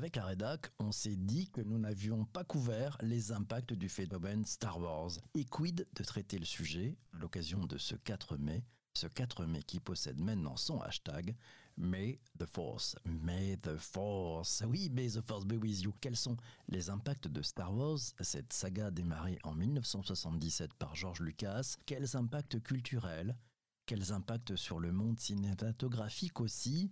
Avec la rédac, on s'est dit que nous n'avions pas couvert les impacts du phénomène Star Wars. Et quid de traiter le sujet? À l'occasion de ce 4 mai ce 4 mai qui possède maintenant son hashtag May the Force. May the Force. Oui, May the Force be with you. Quels sont les impacts de Star Wars, cette saga démarrée en 1977 par George Lucas Quels impacts culturels? Quels impacts sur le monde cinématographique aussi?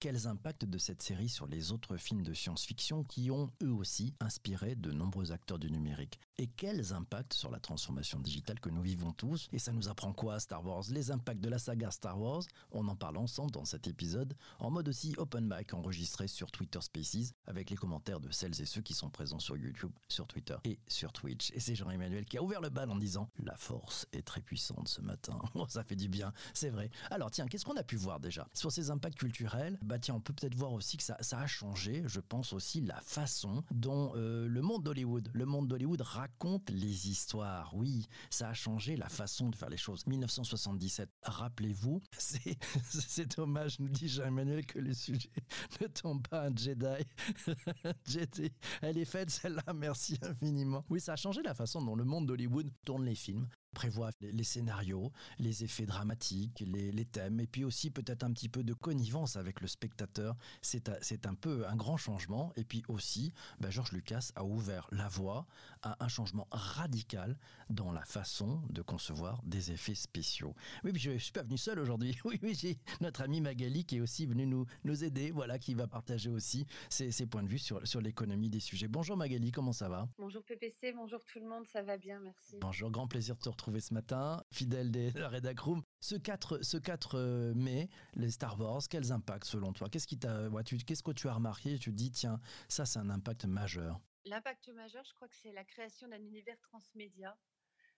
Quels impacts de cette série sur les autres films de science-fiction qui ont eux aussi inspiré de nombreux acteurs du numérique? Et quels impacts sur la transformation digitale que nous vivons tous? Et ça nous apprend quoi Star Wars? Les impacts de la saga Star Wars? On en parle ensemble dans cet épisode, en mode aussi open mic enregistré sur Twitter Spaces, avec les commentaires de celles et ceux qui sont présents sur YouTube, sur Twitter et sur Twitch. Et c'est Jean-Emmanuel qui a ouvert le bal en disant La force est très puissante ce matin. Ça fait du bien, c'est vrai. Alors tiens, qu'est-ce qu'on a pu voir déjà? Sur ces impacts culturels, bah tiens, on peut peut-être voir aussi que ça, ça, a changé, je pense aussi, la façon dont euh, le monde d'Hollywood, le monde d'Hollywood raconte les histoires. Oui, ça a changé la façon de faire les choses. 1977, rappelez-vous, c'est dommage, nous dit Jean-Emmanuel, que le sujet ne tombe pas un Jedi. Jedi. Elle est faite, celle-là, merci infiniment. Oui, ça a changé la façon dont le monde d'Hollywood tourne les films prévoit les, scénarios, les effets dramatiques, les, thèmes, et puis aussi peut-être un petit peu de connivence avec le spectateur. C'est un peu un grand changement. Et puis aussi, bah, Georges Lucas a ouvert la voie à un changement radical dans la façon de concevoir des effets spéciaux. Oui, puis je ne suis pas venu seul aujourd'hui. Oui, oui, j'ai notre ami Magali qui est aussi venu nous, nous aider, voilà, qui va partager aussi ses, ses points de vue sur, sur l'économie des sujets. Bonjour Magali, comment ça va? Bonjour PPC, bonjour tout le monde, ça va bien, merci. Bonjour, grand plaisir de te retrouver ce matin, fidèle de la Redac Room. Ce 4, ce 4 euh, mai, les Star Wars, quels impacts selon toi? Qu'est-ce qui t'a, qu'est-ce que tu as remarqué Tu dis, tiens, ça c'est un impact majeur? L'impact majeur, je crois que c'est la création d'un univers transmédia.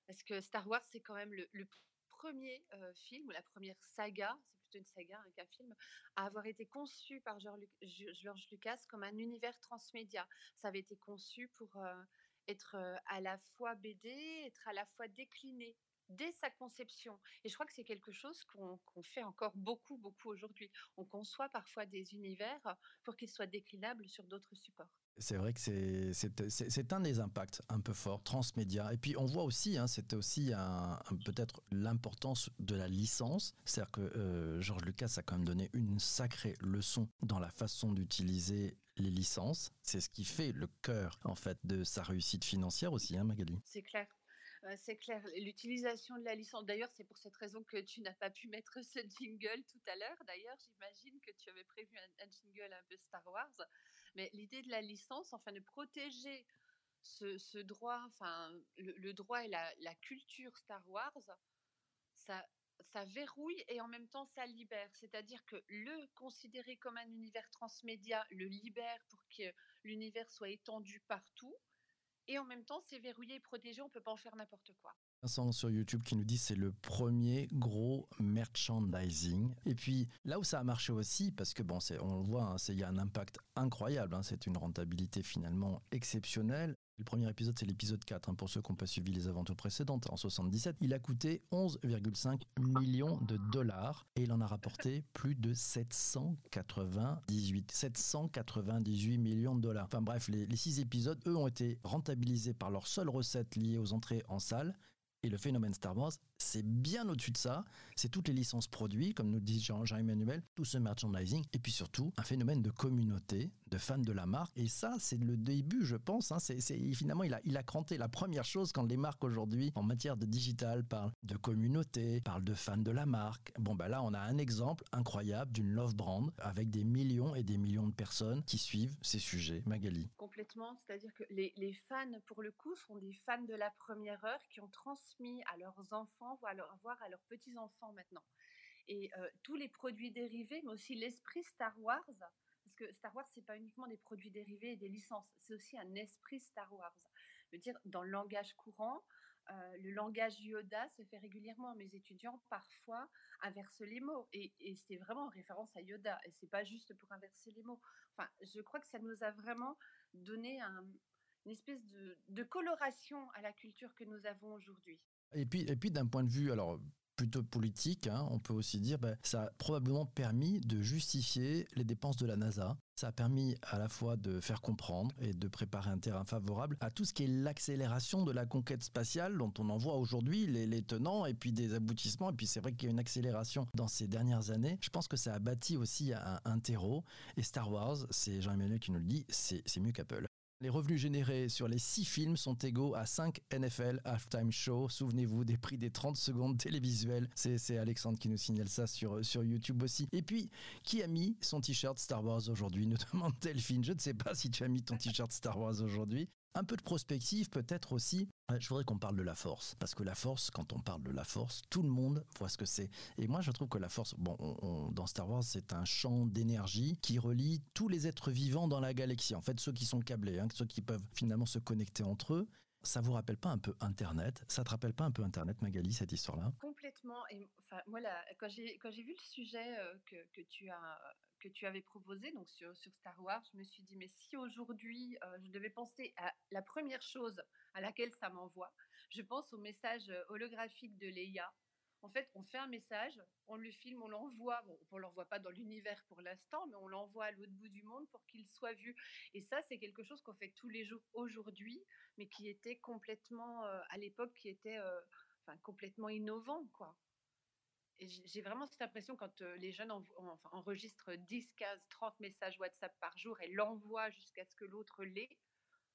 Parce que Star Wars, c'est quand même le, premier euh, film, ou la première saga, c'est plutôt une saga hein, qu'un film, à avoir été conçu par George, Lucas comme un univers transmédia. Ça avait été conçu pour euh, être à la fois BD, être à la fois décliné dès sa conception. Et je crois que c'est quelque chose qu'on fait encore beaucoup, beaucoup aujourd'hui. On conçoit parfois des univers pour qu'ils soient déclinables sur d'autres supports. C'est vrai que c'est un des impacts un peu forts, transmédia. Et puis on voit aussi, hein, c'était aussi peut-être l'importance de la licence. C'est-à-dire que euh, Georges Lucas a quand même donné une sacrée leçon dans la façon d'utiliser les licences. C'est ce qui fait le cœur en fait de sa réussite financière aussi, hein, Magali. C'est clair. Euh, c'est clair. L'utilisation de la licence. D'ailleurs, c'est pour cette raison que tu n'as pas pu mettre ce jingle tout à l'heure. D'ailleurs, j'imagine que tu avais prévu un, jingle un peu Star Wars. Mais l'idée de la licence, enfin, de protéger ce, droit, enfin, le, droit et la, culture Star Wars, ça, ça verrouille et en même temps ça libère. C'est-à-dire que le considérer comme un univers transmédia le libère pour que l'univers soit étendu partout. Et en même temps, c'est verrouillé et protégé, on ne peut pas en faire n'importe quoi. Vincent sur YouTube qui nous dit c'est le premier gros merchandising. Et puis là où ça a marché aussi, parce que bon, on le voit, hein, il y a un impact incroyable, hein, c'est une rentabilité finalement exceptionnelle. Le premier épisode, c'est l'épisode 4, hein, pour ceux qui n'ont pas suivi les aventures précédentes, en 77. Il a coûté 11,5 millions de dollars et il en a rapporté plus de 798, 798 millions de dollars. Enfin bref, les, six épisodes, eux, ont été rentabilisés par leurs seules recettes liées aux entrées en salle. Et le phénomène Star Wars c'est bien au-dessus de ça. C'est toutes les licences produits, comme nous dit Jean-Emmanuel, tout ce merchandising, et puis surtout un phénomène de communauté, de fans de la marque. Et ça, c'est le début, je pense. Hein. C'est, finalement, il a, il a cranté la première chose quand les marques aujourd'hui, en matière de digital, parlent de communauté, parlent de fans de la marque. Bon, ben là, on a un exemple incroyable d'une love brand avec des millions et des millions de personnes qui suivent ces sujets. Magali. C'est-à-dire que les, fans, pour le coup, sont des fans de la première heure qui ont transmis à leurs enfants voir à leurs petits-enfants maintenant. Et euh, tous les produits dérivés, mais aussi l'esprit Star Wars, parce que Star Wars, c'est pas uniquement des produits dérivés et des licences, c'est aussi un esprit Star Wars. Je veux dire, dans le langage courant, euh, le langage Yoda se fait régulièrement. Mes étudiants, parfois, inversent les mots. Et, c'est vraiment en référence à Yoda. Et c'est pas juste pour inverser les mots. Enfin, je crois que ça nous a vraiment donné une espèce de, de coloration à la culture que nous avons aujourd'hui. Et puis, et puis d'un point de vue, alors plutôt politique, hein, on peut aussi dire, bah, ça a probablement permis de justifier les dépenses de la NASA. Ça a permis à la fois de faire comprendre et de préparer un terrain favorable à tout ce qui est l'accélération de la conquête spatiale dont on en voit aujourd'hui les, tenants et puis des aboutissements. Et puis c'est vrai qu'il y a une accélération dans ces dernières années. Je pense que ça a bâti aussi un, un terreau. Et Star Wars, c'est Jean-Emmanuel qui nous le dit, c'est mieux qu'Apple. Les revenus générés sur les six films sont égaux à 5 NFL Halftime Show. Souvenez-vous des prix des 30 secondes télévisuelles. C'est Alexandre qui nous signale ça sur, sur YouTube aussi. Et puis, qui a mis son t-shirt Star Wars aujourd'hui? nous demande Delphine. Je ne sais pas si tu as mis ton t-shirt Star Wars aujourd'hui. Un peu de prospective peut-être aussi. Je voudrais qu'on parle de la force, parce que la force, quand on parle de la force, tout le monde voit ce que c'est. Et moi, je trouve que la force, bon, dans Star Wars, c'est un champ d'énergie qui relie tous les êtres vivants dans la galaxie. En fait, ceux qui sont câblés, hein, ceux qui peuvent finalement se connecter entre eux. Ça vous rappelle pas un peu Internet? Ça te rappelle pas un peu Internet, Magali, cette histoire-là? Complètement. Et enfin, moi, quand j'ai vu le sujet euh, que, que, tu as que tu avais proposé donc sur, sur Star Wars, je me suis dit, mais si aujourd'hui euh, je devais penser à la première chose à laquelle ça m'envoie, je pense au message euh, holographique de Leia. En fait, on fait un message, on le filme, on l'envoie. On ne l'envoie pas dans l'univers pour l'instant, mais on l'envoie à l'autre bout du monde pour qu'il soit vu. Et ça, c'est quelque chose qu'on fait tous les jours aujourd'hui, mais qui était complètement, euh, à l'époque, qui était enfin, complètement innovant, quoi j'ai vraiment cette impression quand les jeunes enregistrent 10, 15, 30 messages WhatsApp par jour et l'envoient jusqu'à ce que l'autre l'ait,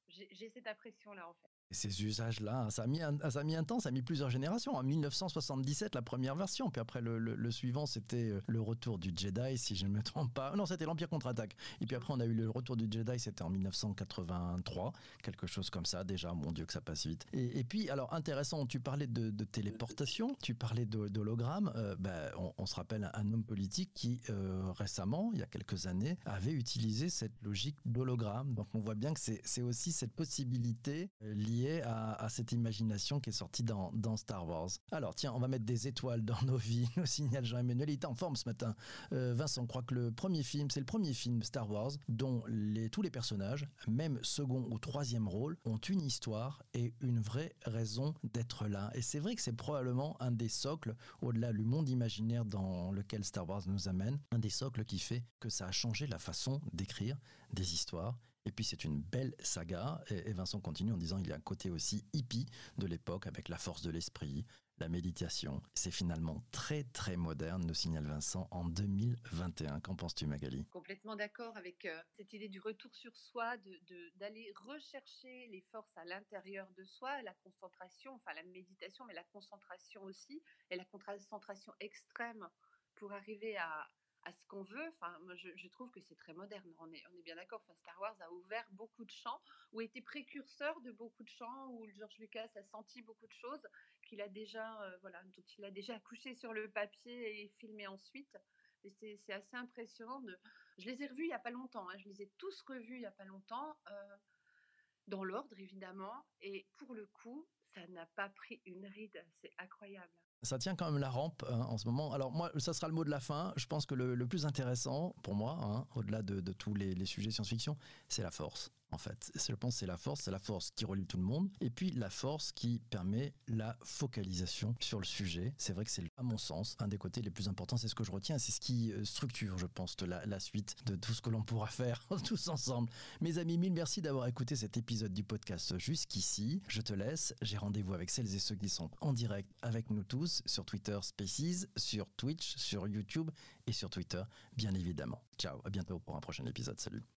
j'ai cette impression-là en fait ces usages-là, ça, a mis un, ça a mis un temps, ça a mis plusieurs générations. En 1977, la première version, puis après le, suivant, c'était euh, le retour du Jedi, si je ne me trompe pas. Non, c'était l'Empire contre-attaque. Et puis après, on a eu le retour du Jedi, c'était en 1983, quelque chose comme ça. Déjà, mon Dieu, que ça passe vite. Et, puis, alors intéressant, tu parlais de, téléportation, tu parlais d'hologramme. Euh, ben, on, se rappelle un homme politique qui euh, récemment, il y a quelques années, avait utilisé cette logique d'hologramme. Donc on voit bien que c'est aussi cette possibilité liée à, cette imagination qui est sortie dans, Star Wars. Alors tiens, on va mettre des étoiles dans nos vies, nous signale Jean-Emmanuel. Il est en forme ce matin. Euh, Vincent croit que le premier film, c'est le premier film Star Wars dont les, tous les personnages, même second ou troisième rôle, ont une histoire et une vraie raison d'être là. Et c'est vrai que c'est probablement un des socles, au-delà du monde imaginaire dans lequel Star Wars nous amène, un des socles qui fait que ça a changé la façon d'écrire des histoires et puis c'est une belle saga. Et, Vincent continue en disant il y a un côté aussi hippie de l'époque avec la force de l'esprit, la méditation. C'est finalement très très moderne, nous signale Vincent, en 2021. Qu'en penses-tu Magali? Complètement d'accord avec euh, cette idée du retour sur soi, d'aller de, rechercher les forces à l'intérieur de soi, la concentration, enfin la méditation, mais la concentration aussi, et la concentration extrême pour arriver à, à ce qu'on veut. Enfin, moi, je, trouve que c'est très moderne. On est, on est bien d'accord. Enfin, Star Wars a ouvert beaucoup de champs, ou été précurseur de beaucoup de champs, où George Lucas a senti beaucoup de choses qu'il a déjà, euh, voilà, dont il a déjà accouché sur le papier et filmé ensuite. C'est assez impressionnant. Je les ai revus il n'y a pas longtemps. Hein. Je les ai tous revus il n'y a pas longtemps, euh, dans l'ordre évidemment. Et pour le coup, ça n'a pas pris une ride. C'est incroyable ça tient quand même la rampe hein, en ce moment. Alors moi, ça sera le mot de la fin. Je pense que le, plus intéressant pour moi, hein, au-delà de, tous les, les sujets science-fiction, c'est la force en fait. Je pense c'est la force, c'est la force qui relie tout le monde, et puis la force qui permet la focalisation sur le sujet. C'est vrai que c'est, à mon sens, un des côtés les plus importants, c'est ce que je retiens, c'est ce qui euh, structure, je pense, de la, suite de tout ce que l'on pourra faire tous ensemble. Mes amis, mille merci d'avoir écouté cet épisode du podcast jusqu'ici. Je te laisse, j'ai rendez-vous avec celles et ceux qui sont en direct avec nous tous sur Twitter Spaces, sur Twitch, sur YouTube et sur Twitter, bien évidemment. Ciao, à bientôt pour un prochain épisode. Salut.